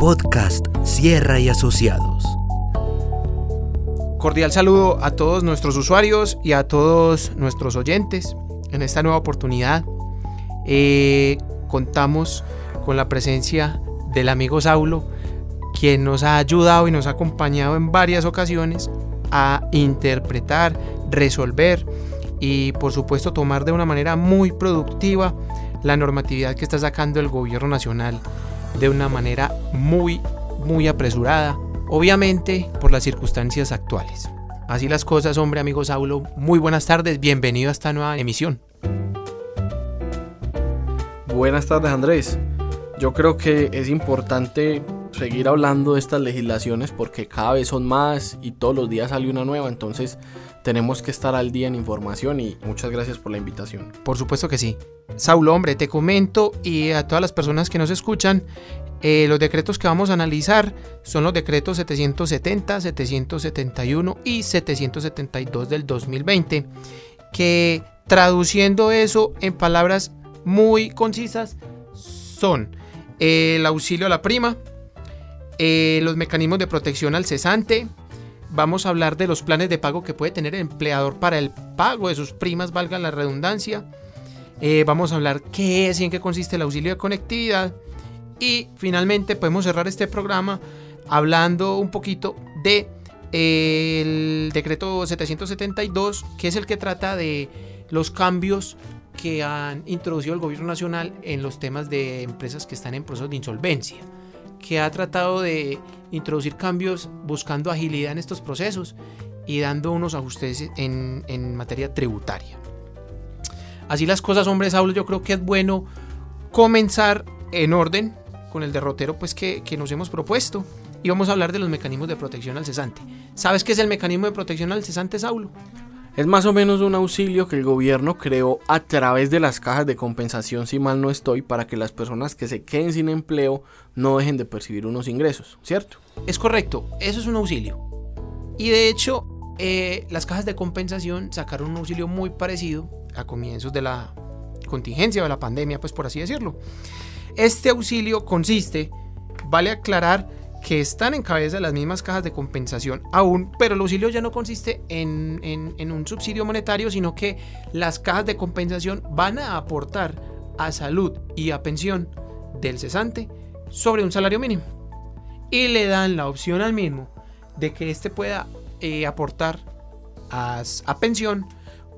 Podcast Sierra y Asociados. Cordial saludo a todos nuestros usuarios y a todos nuestros oyentes. En esta nueva oportunidad eh, contamos con la presencia del amigo Saulo, quien nos ha ayudado y nos ha acompañado en varias ocasiones a interpretar, resolver y por supuesto tomar de una manera muy productiva la normatividad que está sacando el gobierno nacional de una manera muy, muy apresurada, obviamente por las circunstancias actuales. Así las cosas, hombre, amigo Saulo, muy buenas tardes, bienvenido a esta nueva emisión. Buenas tardes, Andrés. Yo creo que es importante seguir hablando de estas legislaciones porque cada vez son más y todos los días sale una nueva, entonces tenemos que estar al día en información y muchas gracias por la invitación. Por supuesto que sí. Saulo, hombre, te comento y a todas las personas que nos escuchan, eh, los decretos que vamos a analizar son los decretos 770, 771 y 772 del 2020, que traduciendo eso en palabras muy concisas son el auxilio a la prima, eh, los mecanismos de protección al cesante, vamos a hablar de los planes de pago que puede tener el empleador para el pago de sus primas, valga la redundancia. Eh, vamos a hablar qué es y en qué consiste el auxilio de conectividad. Y finalmente podemos cerrar este programa hablando un poquito de eh, el decreto 772, que es el que trata de los cambios que han introducido el gobierno nacional en los temas de empresas que están en proceso de insolvencia que ha tratado de introducir cambios buscando agilidad en estos procesos y dando unos ajustes en, materia tributaria. Así las cosas, hombre, Saulo, yo creo que es bueno comenzar en orden con el derrotero pues, que, que nos hemos propuesto y vamos a hablar de los mecanismos de protección al cesante. ¿Sabes qué es el mecanismo de protección al cesante, Saulo? Es más o menos un auxilio que el gobierno creó a través de las cajas de compensación, si mal no estoy, para que las personas que se queden sin empleo no dejen de percibir unos ingresos, ¿cierto? Es correcto, eso es un auxilio. Y de hecho, eh, las cajas de compensación sacaron un auxilio muy parecido a comienzos de la contingencia o de la pandemia, pues por así decirlo. Este auxilio consiste, vale aclarar, que están en cabeza de las mismas cajas de compensación aún, pero el auxilio ya no consiste en, en, un subsidio monetario, sino que las cajas de compensación van a aportar a salud y a pensión del cesante sobre un salario mínimo. Y le dan la opción al mismo de que éste pueda eh, aportar a, a, pensión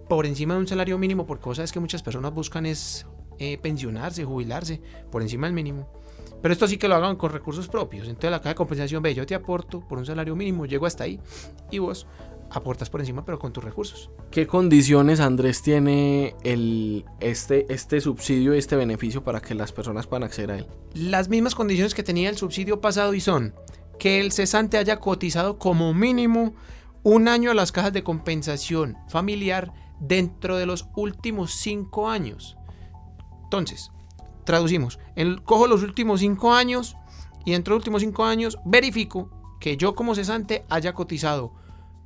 por encima de un salario mínimo, porque cosas que muchas personas buscan es eh, pensionarse, jubilarse por encima del mínimo. Pero esto sí que lo hagan con recursos propios. Entonces la caja de compensación ve, yo te aporto por un salario mínimo, llego hasta ahí y vos aportas por encima pero con tus recursos. ¿Qué condiciones Andrés tiene el, este, este subsidio este beneficio para que las personas puedan acceder a él? Las mismas condiciones que tenía el subsidio pasado y son que el cesante haya cotizado como mínimo un año a las cajas de compensación familiar dentro de los últimos cinco años. Entonces, traducimos, cojo los últimos cinco años y dentro de los últimos cinco años verifico que yo como cesante haya cotizado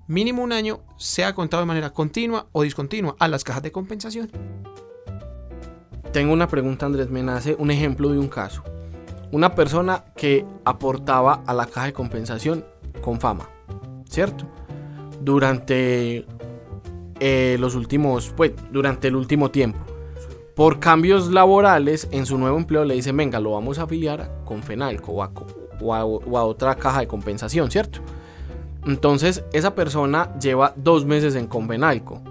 mínimo un año, sea contado de manera continua o discontinua a las cajas de compensación. Tengo una pregunta, Andrés, me nace un ejemplo de un caso. Una persona que aportaba a la caja de compensación con fama, ¿cierto? Durante eh, los últimos, pues, durante el último tiempo por cambios laborales en su nuevo empleo le dicen, venga, lo vamos a afiliar con Fenalco o a, otra caja de compensación, ¿cierto? Entonces esa persona lleva dos meses en Confenalco.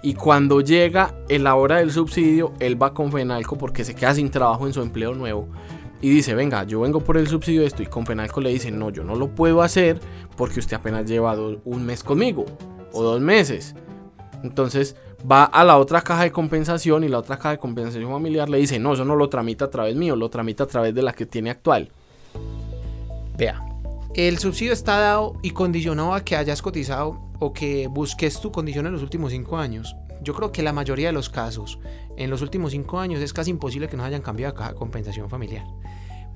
Y cuando llega en la hora del subsidio, él va con Fenalco porque se queda sin trabajo en su empleo nuevo. Y dice, venga, yo vengo por el subsidio de esto. Y Confenalco le dice, no, yo no lo puedo hacer porque usted apenas lleva un mes conmigo. O dos meses. Entonces va a la otra caja de compensación y la otra caja de compensación familiar le dice, no, eso no lo tramita a través mío, lo tramita a través de la que tiene actual. Vea, el subsidio está dado y condicionado a que hayas cotizado o que busques tu condición en los últimos cinco años. Yo creo que la mayoría de los casos, en los últimos cinco años, es casi imposible que nos hayan cambiado a caja de compensación familiar.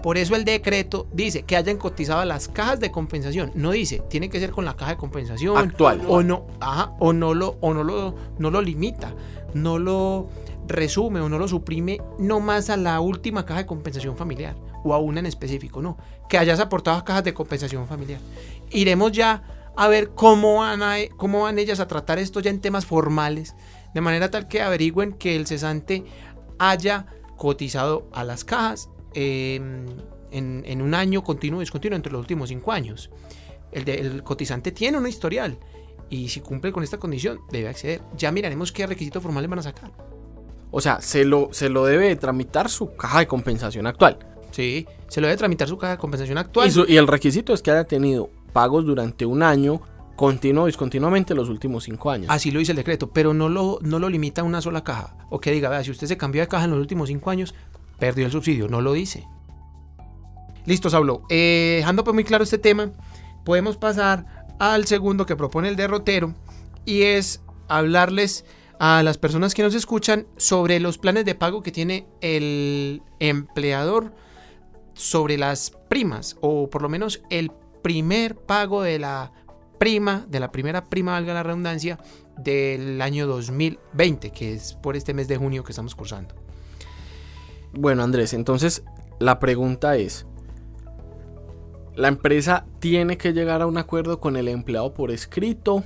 Por eso el decreto dice que hayan cotizado las cajas de compensación. No dice, tiene que ser con la caja de compensación actual o no, ajá, o no lo o no lo no lo limita. no lo resume o no lo suprime no más a la última caja de compensación familiar o a una en específico, no, que hayas aportado a cajas de compensación familiar. Iremos ya a ver cómo van, cómo van ellas a tratar esto ya en temas formales, de manera tal que averigüen que el cesante haya cotizado a las cajas em, en, un año continuo o discontinuo entre los últimos cinco años. El, el cotizante tiene un historial y si cumple con esta condición debe acceder. Ya miraremos qué requisitos formales van a sacar. O sea, se lo, se lo debe tramitar su caja de compensación actual. Sí, se lo debe tramitar su caja de compensación actual. Y, el requisito es que haya tenido pagos durante un año continuo discontinuamente los últimos cinco años. Así lo dice el decreto, pero no lo, no lo limita a una sola caja. O que diga, vea, si usted se cambió de caja en los últimos cinco años, perdió el subsidio. No lo dice. Listo, Saulo. Eh, dejando pues muy claro este tema, podemos pasar al segundo que propone el derrotero y es hablarles a las personas que nos escuchan sobre los planes de pago que tiene el empleador sobre las primas o por lo menos el primer pago de la prima, de la primera prima, valga la redundancia, del año 2020, que es por este mes de junio que estamos cursando. Bueno, Andrés, entonces la pregunta es, la empresa tiene que llegar a un acuerdo con el empleado por escrito,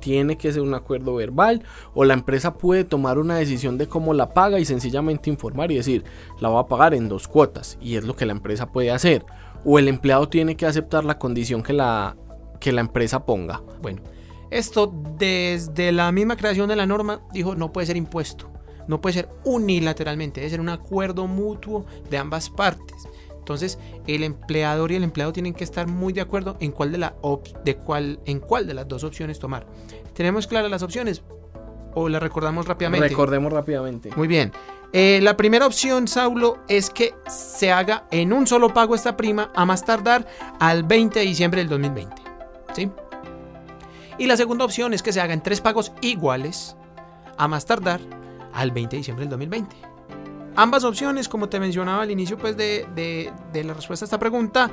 tiene que ser un acuerdo verbal o la empresa puede tomar una decisión de cómo la paga y sencillamente informar y decir, la va a pagar en dos cuotas y es lo que la empresa puede hacer. O el empleado tiene que aceptar la condición que la, que la empresa ponga. Bueno, esto desde la misma creación de la norma dijo no puede ser impuesto, no puede ser unilateralmente, debe ser un acuerdo mutuo de ambas partes. Entonces, el empleador y el empleado tienen que estar muy de acuerdo en cuál de, la de cuál, en cuál de las dos opciones tomar. ¿Tenemos claras las opciones? ¿O las recordamos rápidamente? Recordemos rápidamente. Muy bien. Eh, la primera opción, Saulo, es que se haga en un solo pago esta prima a más tardar al 20 de diciembre del 2020. ¿Sí? Y la segunda opción es que se haga en tres pagos iguales a más tardar al 20 de diciembre del 2020. Ambas opciones, como te mencionaba al inicio pues, de, la respuesta a esta pregunta,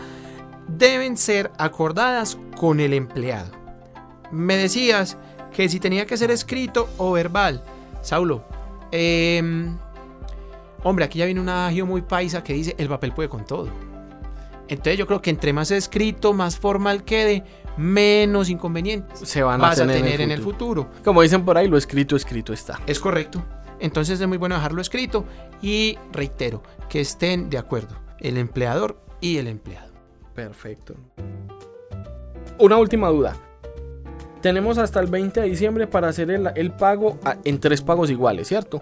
deben ser acordadas con el empleado. Me decías que si tenía que ser escrito o verbal. Saulo, em, hombre, aquí ya viene un adagio muy paisa que dice el papel puede con todo. Entonces yo creo que entre más escrito, más formal quede, menos inconvenientes se van a tener, en el futuro. Como dicen por ahí, lo escrito, escrito está. Es correcto. Entonces es muy bueno dejarlo escrito y reitero, que estén de acuerdo el empleador y el empleado. Perfecto. Una última duda. Tenemos hasta el 20 de diciembre para hacer el, pago en tres pagos iguales, ¿cierto?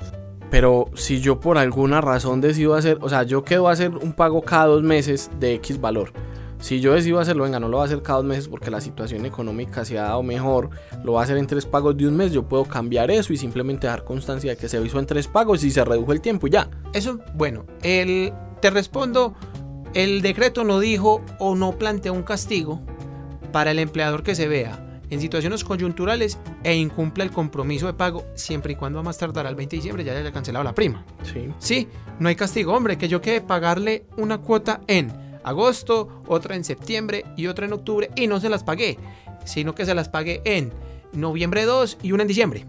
Pero si yo por alguna razón decido hacer, o sea, yo quedo a hacer un pago cada dos meses de X valor si yo decido hacerlo, venga, no lo va a hacer cada dos meses porque la situación económica se ha dado mejor, lo va a hacer en tres pagos de un mes, yo puedo cambiar eso y simplemente dar constancia de que se hizo en tres pagos y se redujo el tiempo y ya. Eso, bueno, el, te respondo, el decreto no dijo o no plantea un castigo para el empleador que se vea en situaciones coyunturales e incumpla el compromiso de pago siempre y cuando a más tardar al 20 de diciembre ya haya cancelado la prima. Sí. Sí, no hay castigo, hombre, que yo quede pagarle una cuota en agosto, otra en septiembre y otra en octubre y no se las pagué, sino que se las pagué en noviembre 2 y una en diciembre.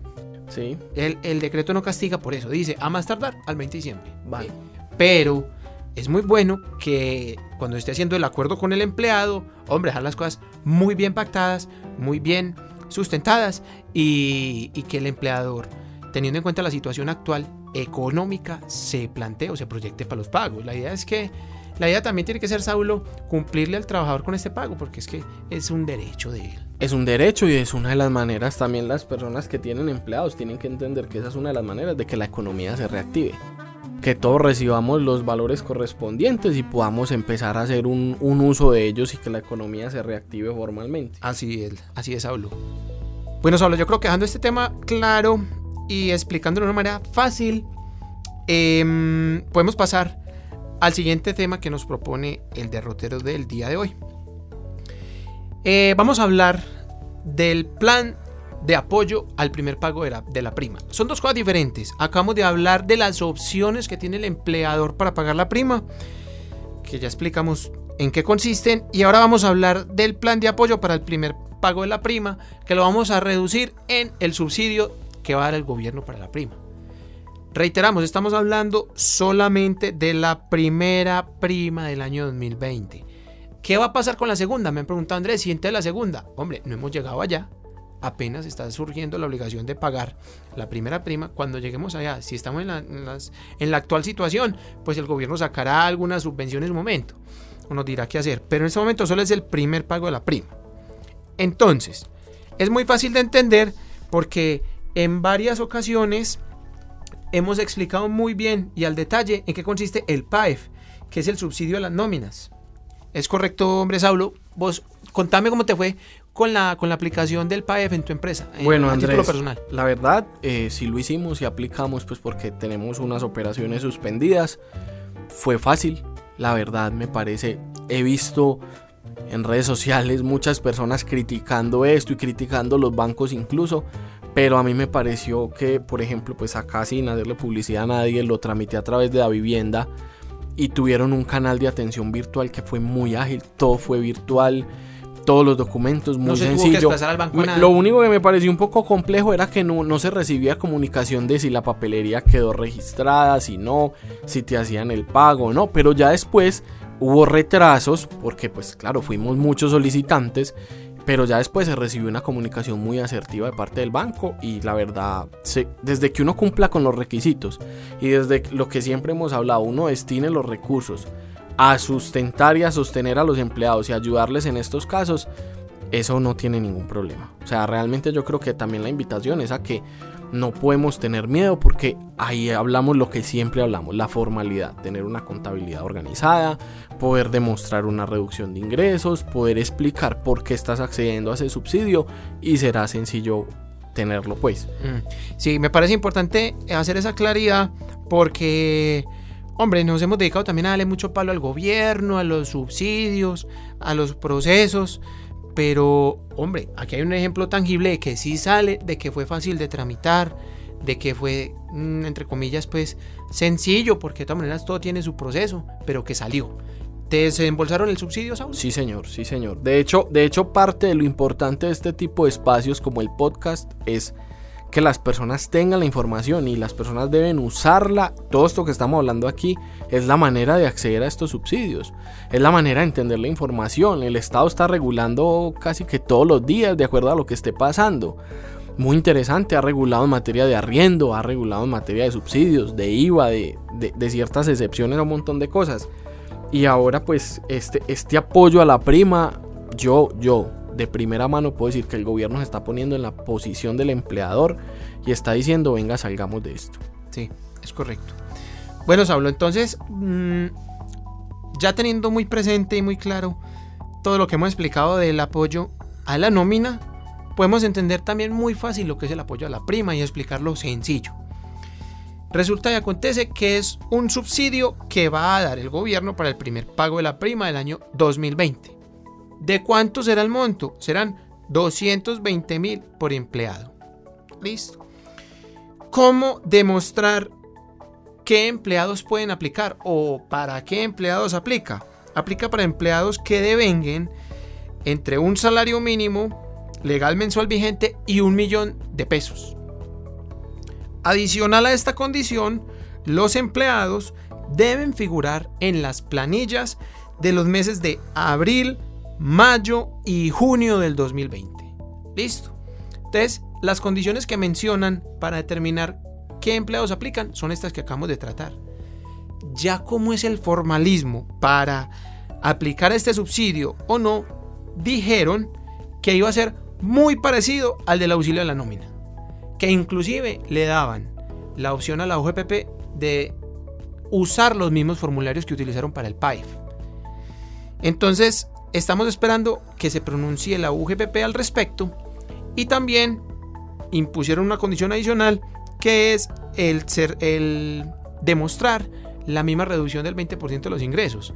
Sí. El, decreto no castiga por eso, dice a más tardar al 20 de diciembre. Vale. Pero es muy bueno que cuando esté haciendo el acuerdo con el empleado, hombre, dejar las cosas muy bien pactadas, muy bien sustentadas y, y que el empleador, teniendo en cuenta la situación actual económica, se plantee o se proyecte para los pagos. La idea es que la idea también tiene que ser, Saulo, cumplirle al trabajador con este pago, porque es que es un derecho de él. Es un derecho y es una de las maneras también las personas que tienen empleados tienen que entender que esa es una de las maneras de que la economía se reactive. Que todos recibamos los valores correspondientes y podamos empezar a hacer un, uso de ellos y que la economía se reactive formalmente. Así es, así es, Saulo. Bueno, Saulo, yo creo que dejando este tema claro y explicándolo de una manera fácil, em, podemos pasar al siguiente tema que nos propone el derrotero del día de hoy. Eh, vamos a hablar del plan de apoyo al primer pago de la, de la, prima. Son dos cosas diferentes. Acabamos de hablar de las opciones que tiene el empleador para pagar la prima, que ya explicamos en qué consisten, y ahora vamos a hablar del plan de apoyo para el primer pago de la prima, que lo vamos a reducir en el subsidio que va a dar el gobierno para la prima. Reiteramos, estamos hablando solamente de la primera prima del año 2020. ¿Qué va a pasar con la segunda? Me han preguntado Andrés, ¿siente la segunda? Hombre, no hemos llegado allá. Apenas está surgiendo la obligación de pagar la primera prima. Cuando lleguemos allá, si estamos en la, actual situación, pues el gobierno sacará alguna subvención en su momento. O nos dirá qué hacer. Pero en este momento solo es el primer pago de la prima. Entonces, es muy fácil de entender porque en varias ocasiones hemos explicado muy bien y al detalle en qué consiste el PAEF, que es el subsidio a las nóminas. ¿Es correcto, hombre Saulo? Vos contame cómo te fue con la, con la aplicación del PAEF en tu empresa. Bueno, Andrés, personal. la verdad, eh, si lo hicimos y aplicamos, pues porque tenemos unas operaciones suspendidas, fue fácil. La verdad, me parece, he visto en redes sociales muchas personas criticando esto y criticando los bancos incluso. Pero a mí me pareció que, por ejemplo, pues acá sin hacerle publicidad a nadie, lo tramité a través de la vivienda y tuvieron un canal de atención virtual que fue muy ágil, todo fue virtual, todos los documentos muy sencillo. Lo único que me pareció un poco complejo era que no, no se recibía comunicación de si la papelería quedó registrada, si no, si te hacían el pago, no, pero ya después hubo retrasos porque pues claro, fuimos muchos solicitantes pero ya después se recibió una comunicación muy asertiva de parte del banco y la verdad, desde que uno cumpla con los requisitos y desde lo que siempre hemos hablado, uno destine los recursos a sustentar y a sostener a los empleados y ayudarles en estos casos, eso no tiene ningún problema. O sea, realmente yo creo que también la invitación es a que no podemos tener miedo porque ahí hablamos lo que siempre hablamos, la formalidad, tener una contabilidad organizada, poder demostrar una reducción de ingresos, poder explicar por qué estás accediendo a ese subsidio y será sencillo tenerlo pues. Mm. Sí, me parece importante hacer esa claridad porque, hombre, nos hemos dedicado también a darle mucho palo al gobierno, a los subsidios, a los procesos. Pero, hombre, aquí hay un ejemplo tangible de que sí sale, de que fue fácil de tramitar, de que fue, mm, entre comillas, pues sencillo, porque de todas maneras todo tiene su proceso, pero que salió. ¿Te desembolsaron el subsidio, Saúl? Sí, señor, sí, señor. De hecho, de hecho, parte de lo importante de este tipo de espacios como el podcast es que las personas tengan la información y las personas deben usarla. Todo esto que estamos hablando aquí es la manera de acceder a estos subsidios, es la manera de entender la información. El Estado está regulando casi que todos los días de acuerdo a lo que esté pasando. Muy interesante, ha regulado en materia de arriendo, ha regulado en materia de subsidios, de IVA, de, de, ciertas excepciones a un montón de cosas. Y ahora pues este, este apoyo a la prima, yo, yo, de primera mano puedo decir que el gobierno se está poniendo en la posición del empleador y está diciendo, venga, salgamos de esto. Sí, es correcto. Bueno, Saulo, entonces, mm, ya teniendo muy presente y muy claro todo lo que hemos explicado del apoyo a la nómina, podemos entender también muy fácil lo que es el apoyo a la prima y explicarlo sencillo. Resulta y acontece que es un subsidio que va a dar el gobierno para el primer pago de la prima del año 2020. ¿De cuánto será el monto? Serán 220 mil por empleado. Listo. ¿Cómo demostrar qué empleados pueden aplicar o para qué empleados aplica? Aplica para empleados que devenguen entre un salario mínimo legal mensual vigente y un millón de pesos. Adicional a esta condición, los empleados deben figurar en las planillas de los meses de abril, mayo y junio del 2020. Listo. Entonces, las condiciones que mencionan para determinar qué empleados aplican son estas que acabamos de tratar. Ya como es el formalismo para aplicar este subsidio o no, dijeron que iba a ser muy parecido al del auxilio de la nómina. Que inclusive le daban la opción a la UGPP de usar los mismos formularios que utilizaron para el PAIF. Entonces, Estamos esperando que se pronuncie la UGPP al respecto y también impusieron una condición adicional que es el, ser, el demostrar la misma reducción del 20% de los ingresos,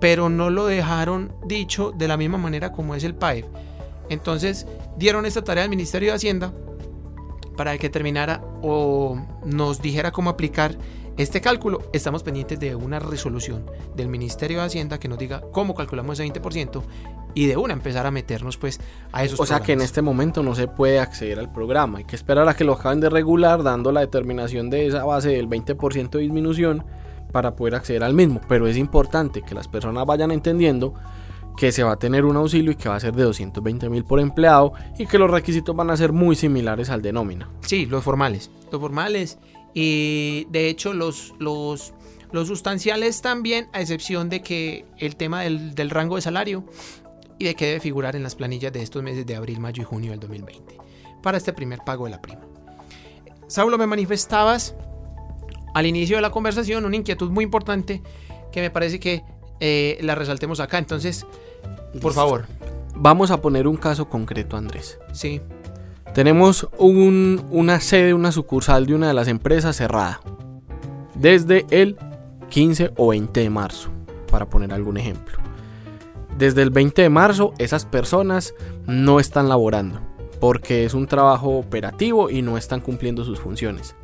pero no lo dejaron dicho de la misma manera como es el PAEF. Entonces dieron esta tarea al Ministerio de Hacienda para que terminara o nos dijera cómo aplicar este cálculo, estamos pendientes de una resolución del Ministerio de Hacienda que nos diga cómo calculamos ese 20% y de una empezar a meternos pues a esos O sea que en este momento no se puede acceder al programa. Hay que esperar a que lo acaben de regular, dando la determinación de esa base del 20% de disminución para poder acceder al mismo. Pero es importante que las personas vayan entendiendo que se va a tener un auxilio y que va a ser de 220 mil por empleado y que los requisitos van a ser muy similares al de nómina. Sí, los formales. Los formales. Y de hecho los, los, los sustanciales también, a excepción de que el tema del, del rango de salario y de que debe figurar en las planillas de estos meses de abril, mayo y junio del 2020 para este primer pago de la prima. Saulo, me manifestabas al inicio de la conversación una inquietud muy importante que me parece que eh, la resaltemos acá. Entonces, por favor, Vamos a poner un caso concreto, Andrés. sí, Tenemos un- una sede, una sucursal de una de las empresas cerrada. Desde el 15 o 20 de marzo, para poner algún ejemplo. Desde el 20 de marzo esas personas no están laborando porque es un trabajo operativo y no están cumpliendo sus funciones.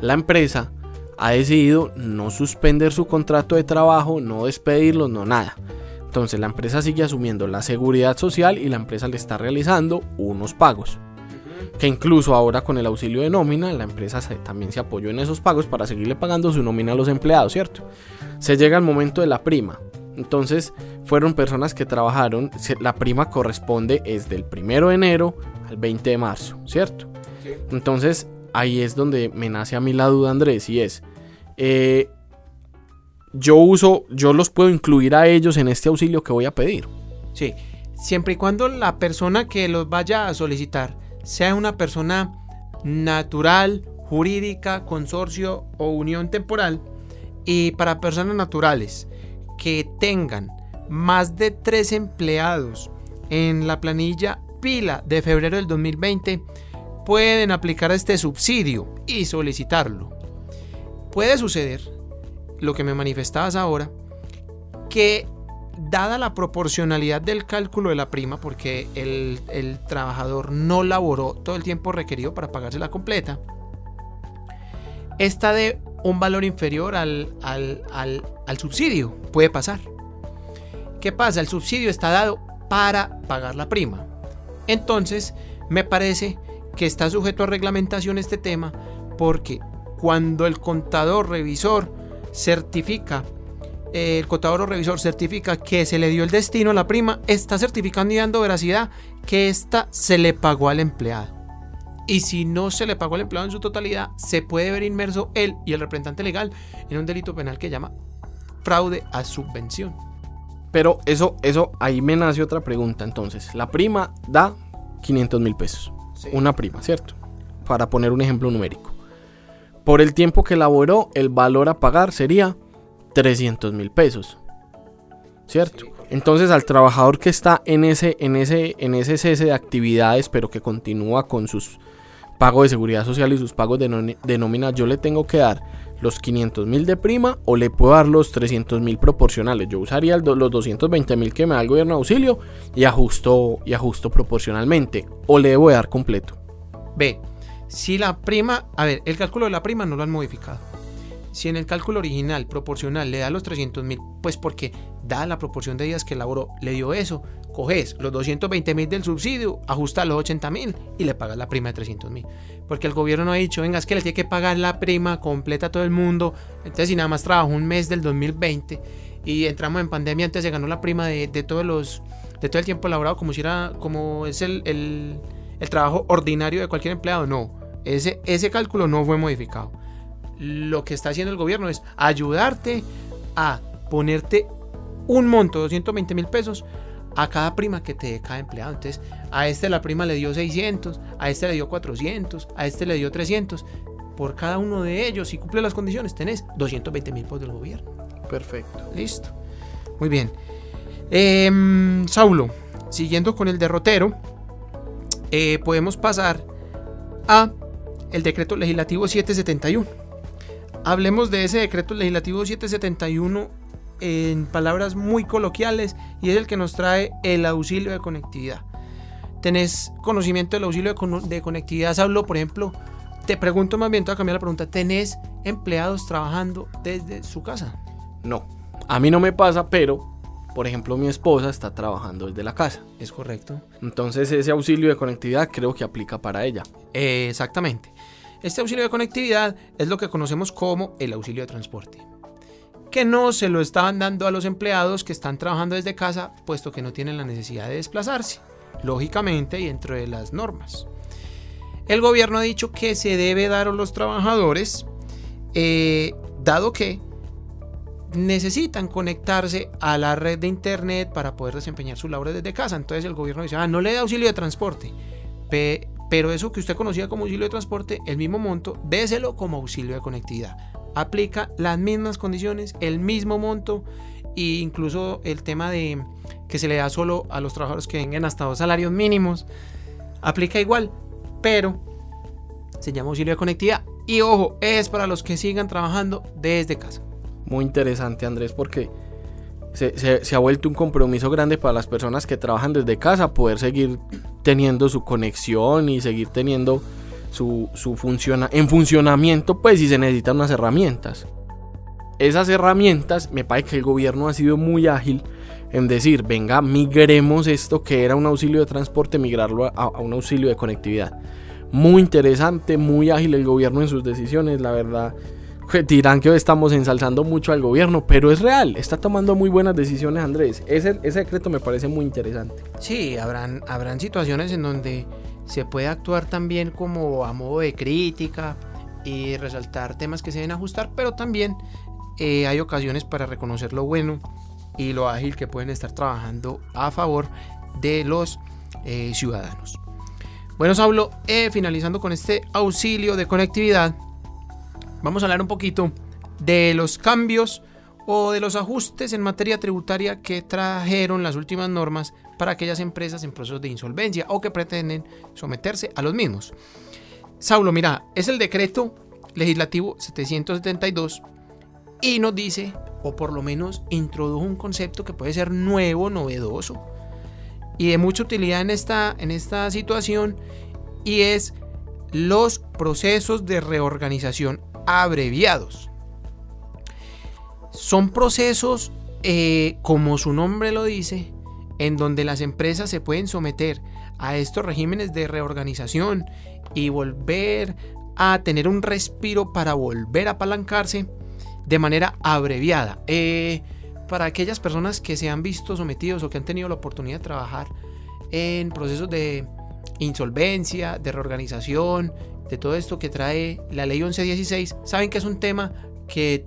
La empresa ha decidido no suspender su contrato de trabajo, no despedirlos, no nada. Entonces la empresa sigue asumiendo la seguridad social y la empresa le está realizando unos pagos que incluso ahora con el auxilio de nómina, la empresa se- también se apoyó en esos pagos para seguirle pagando su nómina a los empleados, ¿cierto? Se llega al momento de la prima. Entonces, fueron personas que trabajaron, la prima corresponde es del 1 de enero al 20 de marzo, ¿cierto? Entonces, ahí es donde me nace a mí la duda, Andrés, y es, eh, yo uso, yo los puedo incluir a ellos en este auxilio que voy a pedir. Sí, siempre y cuando la persona que los vaya a solicitar sea una persona natural, jurídica, consorcio o unión temporal, y para personas naturales que tengan más de tres empleados en la planilla pila de febrero del 2020, pueden aplicar este subsidio y solicitarlo. Puede suceder, lo que me manifestabas ahora, que dada la proporcionalidad del cálculo de la prima, porque el, trabajador no laboró todo el tiempo requerido para pagarse la completa, está de un valor inferior al, al, subsidio. Puede pasar. ¿Qué pasa? El subsidio está dado para pagar la prima. Entonces, me parece que está sujeto a reglamentación este tema porque cuando el contador revisor certifica el contador o revisor certifica que se le dio el destino a la prima, está certificando y dando veracidad que ésta se le pagó al empleado. Y si no se le pagó al empleado en su totalidad, se puede ver inmerso él y el representante legal en un delito penal que llama fraude a subvención. Pero eso, eso, ahí me nace otra pregunta. Entonces, la prima da 500 mil pesos. Una prima, ¿cierto? Para poner un ejemplo numérico. Por el tiempo que laboró, el valor a pagar sería 300 mil pesos. ¿Cierto? Entonces al trabajador que está en ese, en, ese, en ese cese de actividades, pero que continúa con sus pagos de seguridad social y sus pagos de, no- de nómina, yo le tengo que dar los 500 mil de prima o le puedo dar los 300 mil proporcionales. Yo usaría el los 220 mil que me da el gobierno de auxilio y ajusto, y ajusto proporcionalmente. O le debo de dar completo. B. Si la prima, a ver, el cálculo de la prima no lo han modificado. Si en el cálculo original proporcional le da los 300 mil, pues porque da la proporción de días que laboró, le dio eso, coges los 220 mil del subsidio, ajustas los 80 mil y le pagas la prima de 300 mil. Porque el gobierno no ha dicho, venga, es que le tiene que pagar la prima completa a todo el mundo. Entonces, si nada más trabajó un mes del 2020 y entramos en pandemia, antes se ganó la prima de, de los, de todo el tiempo laborado, como si era, como es el, el, el trabajo ordinario de cualquier empleado. No, ese, ese cálculo no fue modificado. Lo que está haciendo el gobierno es ayudarte a ponerte un monto de 220 mil pesos a cada prima que te dé cada empleado. Entonces, a este la prima le dio 600, a este le dio 400, a este le dio 300. Por cada uno de ellos, si cumple las condiciones, tenés 220 mil pesos del gobierno. Perfecto. Listo. Muy bien. Em, Saulo, siguiendo con el derrotero, eh, podemos pasar a el decreto legislativo 771. Hablemos de ese decreto legislativo 771 en palabras muy coloquiales y es el que nos trae el auxilio de conectividad. ¿Tenés conocimiento del auxilio de, conectividad, Saulo? Por ejemplo, te pregunto más bien, te voy a cambiar la pregunta. ¿Tenés empleados trabajando desde su casa? No. A mí no me pasa, pero por ejemplo, mi esposa está trabajando desde la casa. Es correcto. Entonces ese auxilio de conectividad creo que aplica para ella. Eh, exactamente. Este auxilio de conectividad es lo que conocemos como el auxilio de transporte. Que no se lo estaban dando a los empleados que están trabajando desde casa, puesto que no tienen la necesidad de desplazarse, lógicamente y dentro de las normas. El gobierno ha dicho que se debe dar a los trabajadores, eh, dado que necesitan conectarse a la red de internet para poder desempeñar su labor desde casa. Entonces el gobierno dice, ah, no le da auxilio de transporte, pero eso que usted conocía como auxilio de transporte, el mismo monto, déselo como auxilio de conectividad. Aplica las mismas condiciones, el mismo monto e incluso el tema de que se le da solo a los trabajadores que vengan hasta dos salarios mínimos, aplica igual, pero se llama auxilio de conectividad. Y ojo, es para los que sigan trabajando desde casa muy interesante, Andrés, porque se, ha vuelto un compromiso grande para las personas que trabajan desde casa poder seguir teniendo su conexión y seguir teniendo su, su funciona, en funcionamiento, pues si se necesitan unas herramientas. Esas herramientas, me parece que el gobierno ha sido muy ágil en decir, venga, migremos esto que era un auxilio de transporte, migrarlo a, a un auxilio de conectividad. Muy interesante, muy ágil el gobierno en sus decisiones, la verdad dirán que estamos ensalzando mucho al gobierno, pero es real, está tomando muy buenas decisiones Andrés. Ese, ese decreto me parece muy interesante. Sí, habrán, habrán situaciones en donde se puede actuar también como a modo de crítica y resaltar temas que se deben ajustar, pero también eh, hay ocasiones para reconocer lo bueno y lo ágil que pueden estar trabajando a favor de los eh, ciudadanos. Bueno, Saulo, eh, finalizando con este auxilio de conectividad, vamos a hablar un poquito de los cambios o de los ajustes en materia tributaria que trajeron las últimas normas para aquellas empresas en procesos de insolvencia o que pretenden someterse a los mismos. Saulo, mira, es el decreto legislativo 772 y nos dice, o por lo menos introdujo un concepto que puede ser nuevo, novedoso y de mucha utilidad en esta, en esta situación y es los procesos de reorganización abreviados. Son procesos, eh, como su nombre lo dice, en donde las empresas se pueden someter a estos regímenes de reorganización y volver a tener un respiro para volver a apalancarse de manera abreviada. Eh, para aquellas personas que se han visto sometidos o que han tenido la oportunidad de trabajar en procesos de insolvencia, de reorganización, de todo esto que trae la ley 1116, saben que es un tema que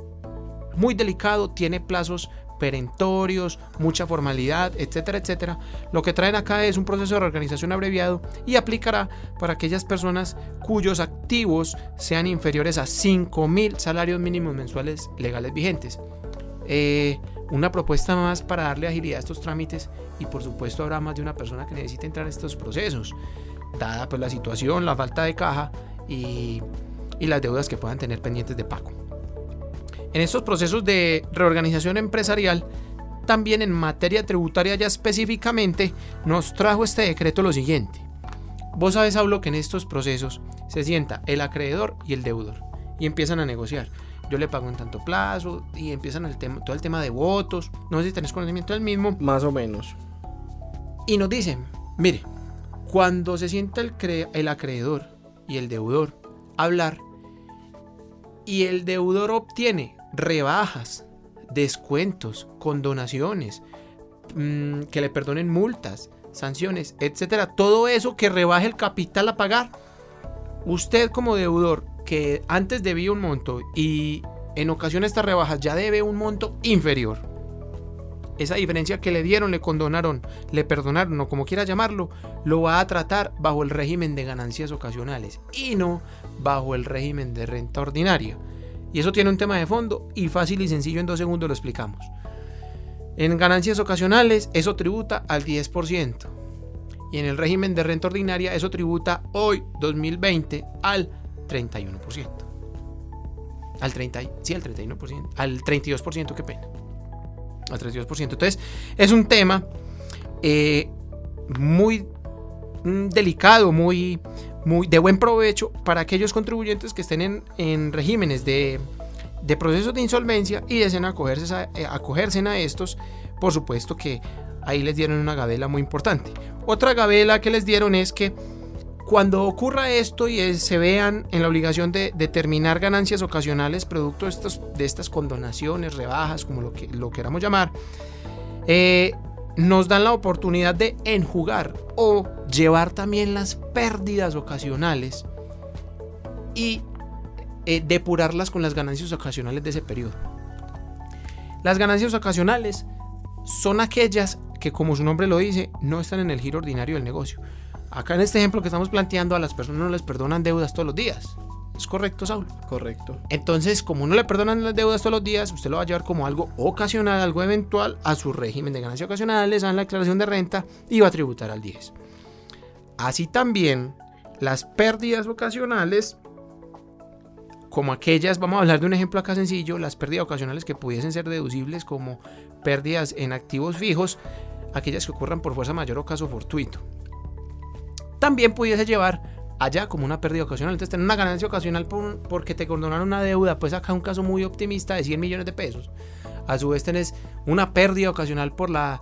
muy delicado, tiene plazos perentorios, mucha formalidad, etcétera, etcétera. Lo que traen acá es un proceso de reorganización abreviado y aplicará para aquellas personas cuyos activos sean inferiores a 5.000 salarios mínimos mensuales legales vigentes. Eh, una propuesta más para darle agilidad a estos trámites y por supuesto habrá más de una persona que necesite entrar en estos procesos, dada pues la situación, la falta de caja y, las deudas que puedan tener pendientes de pago. En estos procesos de reorganización empresarial, también en materia tributaria ya específicamente, nos trajo este decreto lo siguiente. Vos sabes, Pablo, que en estos procesos se sienta el acreedor y el deudor y empiezan a negociar. Yo le pago en tanto plazo y empiezan el tema, todo el tema de votos. No sé si tenés conocimiento del mismo. Más o menos. Y nos dicen, mire, cuando se sienta el, el acreedor y el deudor hablar. Y el deudor obtiene rebajas, descuentos, condonaciones, mm, que le perdonen multas, sanciones, etcétera, todo eso que rebaje el capital a pagar. Usted como deudor que antes debía un monto y en ocasiones estas rebajas ya debe un monto inferior esa diferencia que le dieron, le condonaron, le perdonaron o como quiera llamarlo, lo va a tratar bajo el régimen de ganancias ocasionales y no bajo el régimen de renta ordinaria. Y eso tiene un tema de fondo y fácil y sencillo en dos segundos lo explicamos. En ganancias ocasionales eso tributa al 10% y en el régimen de renta ordinaria eso tributa hoy 2020 al 31%. Al 30, sí, al 31%, al 32%, qué pena al 32%. Entonces, es un tema eh, muy mm, delicado, muy, muy de buen provecho para aquellos contribuyentes que estén en, regímenes de de procesos de insolvencia y deseen acogerse a, eh, acogerse a estos, por supuesto que ahí les dieron una gabela muy importante. Otra gabela que les dieron es que cuando ocurra esto y se vean en la obligación de determinar ganancias ocasionales producto de estas condonaciones, rebajas, como lo, que, lo queramos llamar, eh, nos dan la oportunidad de enjugar o llevar también las pérdidas ocasionales y eh, depurarlas con las ganancias ocasionales de ese periodo. Las ganancias ocasionales son aquellas que, como su nombre lo dice, no están en el giro ordinario del negocio. Acá en este ejemplo que estamos planteando, a las personas no les perdonan deudas todos los días. ¿Es correcto, Saúl? Correcto. Entonces, como no le perdonan las deudas todos los días, usted lo va a llevar como algo ocasional, algo eventual, a su régimen de ganancia ocasional, les dan la declaración de renta y va a tributar al 10. Así también, las pérdidas ocasionales, como aquellas, vamos a hablar de un ejemplo acá sencillo, las pérdidas ocasionales que pudiesen ser deducibles como pérdidas en activos fijos, aquellas que ocurran por fuerza mayor o caso fortuito también pudiese llevar allá como una pérdida ocasional. Entonces, tener una ganancia ocasional porque te condonaron una deuda, pues acá un caso muy optimista de 100 millones de pesos. A su vez, tenés una pérdida ocasional por la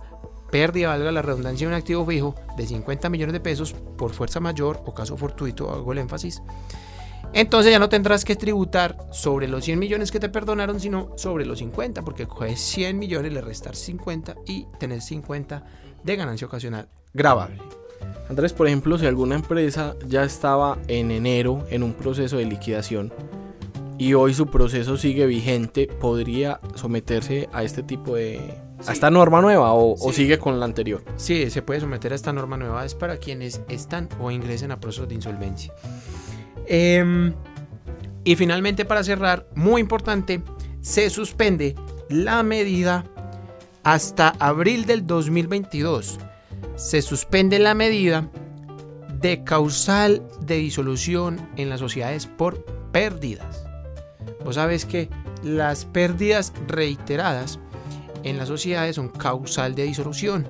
pérdida, valga la redundancia, de un activo fijo de 50 millones de pesos por fuerza mayor o caso fortuito, hago el énfasis. Entonces ya no tendrás que tributar sobre los 100 millones que te perdonaron, sino sobre los 50, porque coges 100 millones, le restar 50 y tener 50 de ganancia ocasional grabable. Andrés, por ejemplo, si alguna empresa ya estaba en enero en un proceso de liquidación y hoy su proceso sigue vigente, ¿podría someterse a este tipo de... a esta norma nueva o, sigue con la anterior? Sí, se puede someter a esta norma nueva. Es para quienes están o ingresen a procesos de insolvencia. Em, y finalmente, para cerrar, muy importante, se suspende la medida hasta abril del 2022 se suspende la medida de causal de disolución en las sociedades por pérdidas. Vos sabes que las pérdidas reiteradas en las sociedades son causal de disolución.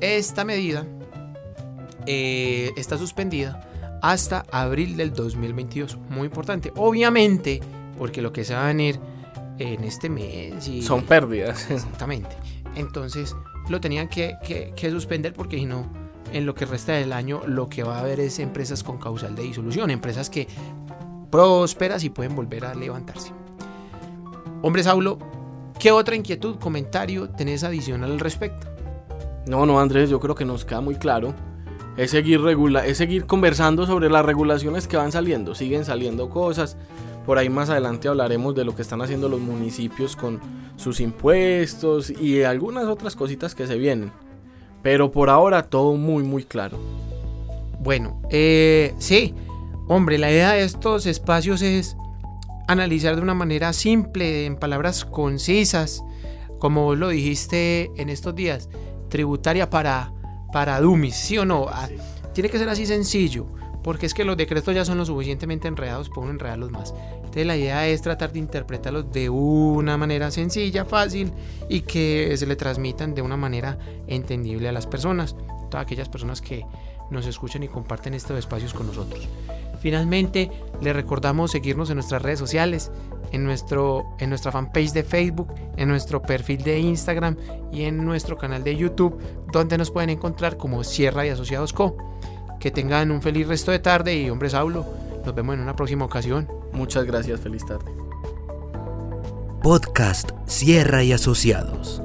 Esta medida eh, está suspendida hasta abril del 2022. Muy importante. Obviamente, porque lo que se va a venir en este mes... son pérdidas. Exactamente. Entonces, lo tenían que, suspender porque si no, en lo que resta del año lo que va a haber es empresas con causal de disolución, empresas que prósperas y pueden volver a levantarse. Hombre Saulo, ¿qué otra inquietud, comentario tenés adicional al respecto? No, no, Andrés, yo creo que nos queda muy claro. Es seguir, regula es seguir conversando sobre las regulaciones que van saliendo. Siguen saliendo cosas. Por ahí más adelante hablaremos de lo que están haciendo los municipios con sus impuestos y algunas otras cositas que se vienen. Pero por ahora todo muy muy claro. Bueno, eh, sí, hombre, la idea de estos espacios es analizar de una manera simple, en palabras concisas, como vos lo dijiste en estos días, tributaria para, para dummies, ¿sí o no? Ah, tiene que ser así sencillo porque es que los decretos ya son lo suficientemente enredados por enredarlos más. Entonces la idea es tratar de interpretarlos de una manera sencilla, fácil y que se le transmitan de una manera entendible a las personas, todas aquellas personas que nos escuchan y comparten estos espacios con nosotros. Finalmente, les recordamos seguirnos en nuestras redes sociales, en, nuestro, en nuestra fanpage de Facebook, en nuestro perfil de Instagram y en nuestro canal de YouTube, donde nos pueden encontrar como Sierra y Asociados Co. Que tengan un feliz resto de tarde y hombre Saulo, nos vemos en una próxima ocasión. Muchas gracias, feliz tarde. Podcast Sierra y Asociados.